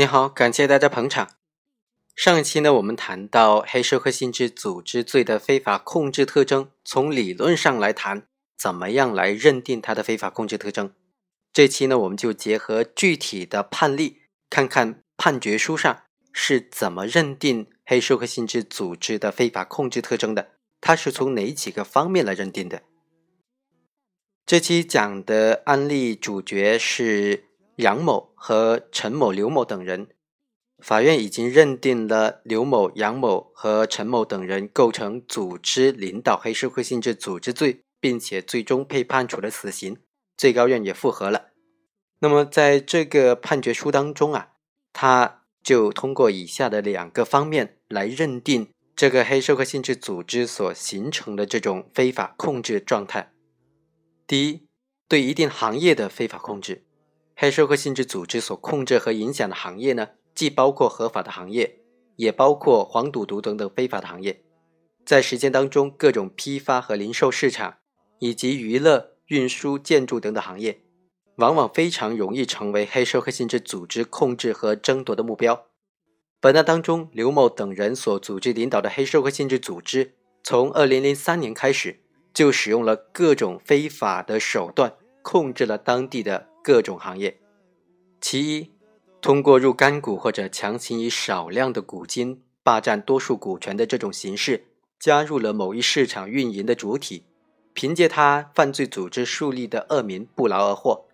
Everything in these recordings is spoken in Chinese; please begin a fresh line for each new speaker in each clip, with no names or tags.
你好，感谢大家捧场。上一期呢，我们谈到黑社会性质组织罪的非法控制特征，从理论上来谈，怎么样来认定它的非法控制特征？这期呢，我们就结合具体的判例，看看判决书上是怎么认定黑社会性质组织的非法控制特征的，它是从哪几个方面来认定的？这期讲的案例主角是。杨某和陈某、刘某等人，法院已经认定了刘某、杨某和陈某等人构成组织领导黑社会性质组织罪，并且最终被判处了死刑，最高院也复核了。那么，在这个判决书当中啊，他就通过以下的两个方面来认定这个黑社会性质组织所形成的这种非法控制状态。第一，对一定行业的非法控制。黑社会性质组织所控制和影响的行业呢，既包括合法的行业，也包括黄赌毒等等非法的行业。在实践当中，各种批发和零售市场，以及娱乐、运输、建筑等等行业，往往非常容易成为黑社会性质组织控制和争夺的目标。本案当中，刘某等人所组织领导的黑社会性质组织，从2003年开始，就使用了各种非法的手段，控制了当地的。各种行业，其一，通过入干股或者强行以少量的股金霸占多数股权的这种形式，加入了某一市场运营的主体，凭借他犯罪组织树立的恶名不劳而获。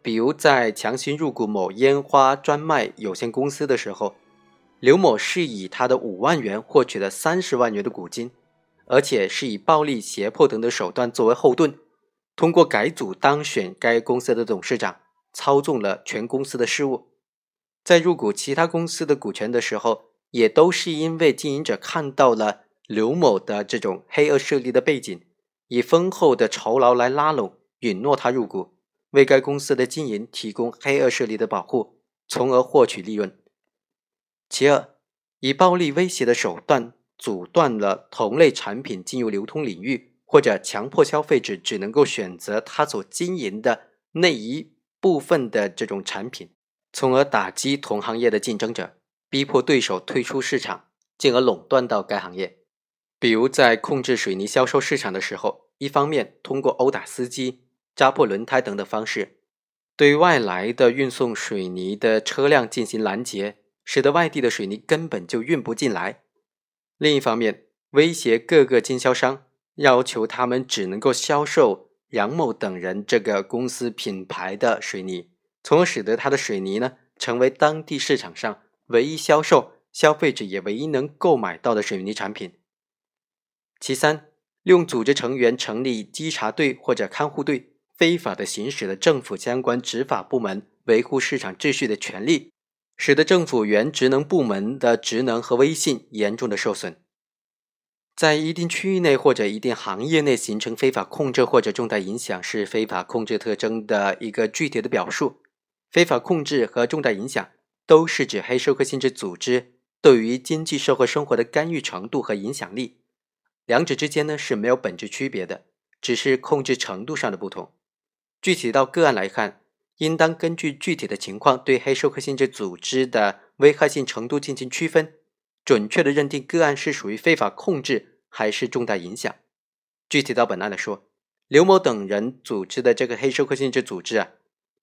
比如在强行入股某烟花专卖有限公司的时候，刘某是以他的五万元获取了三十万元的股金，而且是以暴力、胁迫等的手段作为后盾。通过改组当选该公司的董事长，操纵了全公司的事务。在入股其他公司的股权的时候，也都是因为经营者看到了刘某的这种黑恶势力的背景，以丰厚的酬劳来拉拢、允诺他入股，为该公司的经营提供黑恶势力的保护，从而获取利润。其二，以暴力威胁的手段阻断了同类产品进入流通领域。或者强迫消费者只能够选择他所经营的那一部分的这种产品，从而打击同行业的竞争者，逼迫对手退出市场，进而垄断到该行业。比如在控制水泥销售市场的时候，一方面通过殴打司机、扎破轮胎等等方式，对外来的运送水泥的车辆进行拦截，使得外地的水泥根本就运不进来；另一方面，威胁各个经销商。要求他们只能够销售杨某等人这个公司品牌的水泥，从而使得他的水泥呢成为当地市场上唯一销售、消费者也唯一能购买到的水泥产品。其三，用组织成员成立稽查队或者看护队，非法的行使了政府相关执法部门维护市场秩序的权利，使得政府原职能部门的职能和威信严重的受损。在一定区域内或者一定行业内形成非法控制或者重大影响，是非法控制特征的一个具体的表述。非法控制和重大影响都是指黑社会性质组织对于经济社会生活的干预程度和影响力，两者之间呢是没有本质区别的，只是控制程度上的不同。具体到个案来看，应当根据具体的情况对黑社会性质组织的危害性程度进行区分。准确的认定个案是属于非法控制还是重大影响。具体到本案来说，刘某等人组织的这个黑社会性质组织啊，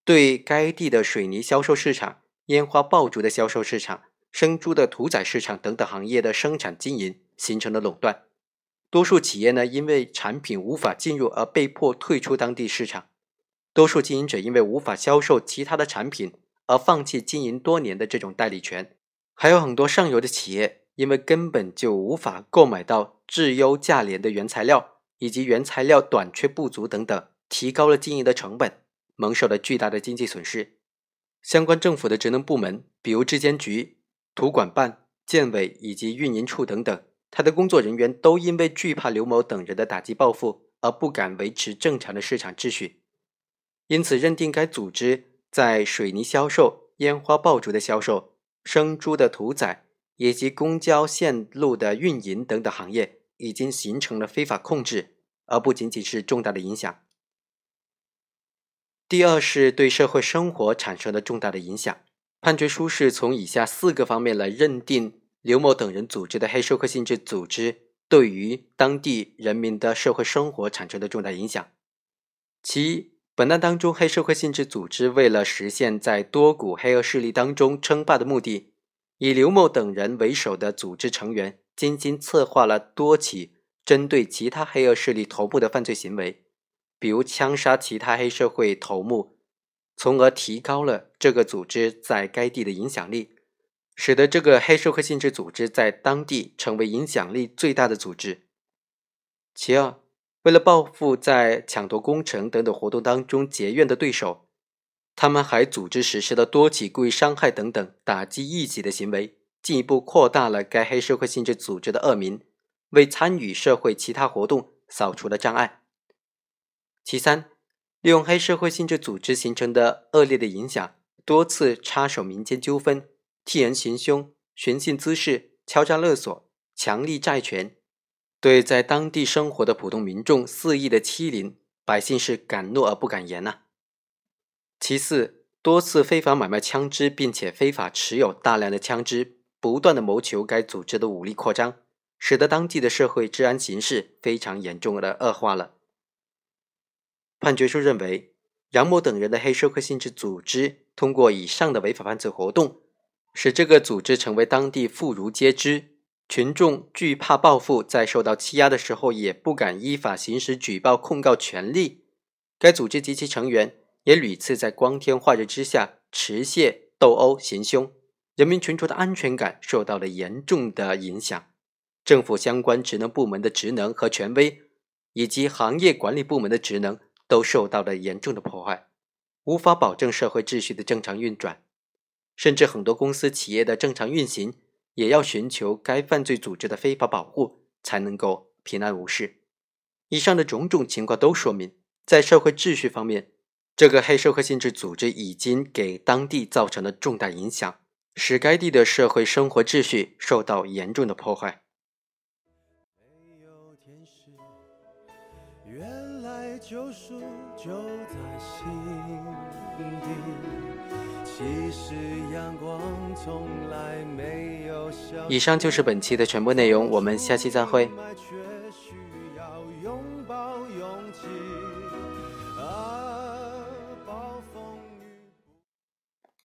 对该地的水泥销售市场、烟花爆竹的销售市场、生猪的屠宰市场等等行业的生产经营形成了垄断。多数企业呢，因为产品无法进入而被迫退出当地市场；多数经营者因为无法销售其他的产品而放弃经营多年的这种代理权。还有很多上游的企业，因为根本就无法购买到质优价廉的原材料，以及原材料短缺不足等等，提高了经营的成本，蒙受了巨大的经济损失。相关政府的职能部门，比如质监局、土管办、建委以及运营处等等，他的工作人员都因为惧怕刘某等人的打击报复，而不敢维持正常的市场秩序，因此认定该组织在水泥销售、烟花爆竹的销售。生猪的屠宰以及公交线路的运营等等行业，已经形成了非法控制，而不仅仅是重大的影响。第二是对社会生活产生了重大的影响。判决书是从以下四个方面来认定刘某等人组织的黑社会性质组织对于当地人民的社会生活产生的重大影响。其一，本案当中，黑社会性质组织为了实现在多股黑恶势力当中称霸的目的，以刘某等人为首的组织成员精心策划了多起针对其他黑恶势力头目的犯罪行为，比如枪杀其他黑社会头目，从而提高了这个组织在该地的影响力，使得这个黑社会性质组织在当地成为影响力最大的组织。其二，为了报复在抢夺工程等等活动当中结怨的对手，他们还组织实施了多起故意伤害等等打击异己的行为，进一步扩大了该黑社会性质组织的恶名，为参与社会其他活动扫除了障碍。其三，利用黑社会性质组织形成的恶劣的影响，多次插手民间纠纷，替人行凶、寻衅滋事、敲诈勒索、强力债权。对在当地生活的普通民众肆意的欺凌，百姓是敢怒而不敢言呐。其次，多次非法买卖枪支，并且非法持有大量的枪支，不断的谋求该组织的武力扩张，使得当地的社会治安形势非常严重的恶化了。判决书认为，杨某等人的黑社会性质组织，通过以上的违法犯罪活动，使这个组织成为当地妇孺皆知。群众惧怕报复，在受到欺压的时候也不敢依法行使举报控告权利。该组织及其成员也屡次在光天化日之下持械斗殴行凶，人民群众的安全感受到了严重的影响。政府相关职能部门的职能和权威，以及行业管理部门的职能都受到了严重的破坏，无法保证社会秩序的正常运转，甚至很多公司企业的正常运行。也要寻求该犯罪组织的非法保护，才能够平安无事。以上的种种情况都说明，在社会秩序方面，这个黑社会性质组织已经给当地造成了重大影响，使该地的社会生活秩序受到严重的破坏。原来救赎就在心底。其实要以上就是本期的全部内容，我们下期再会。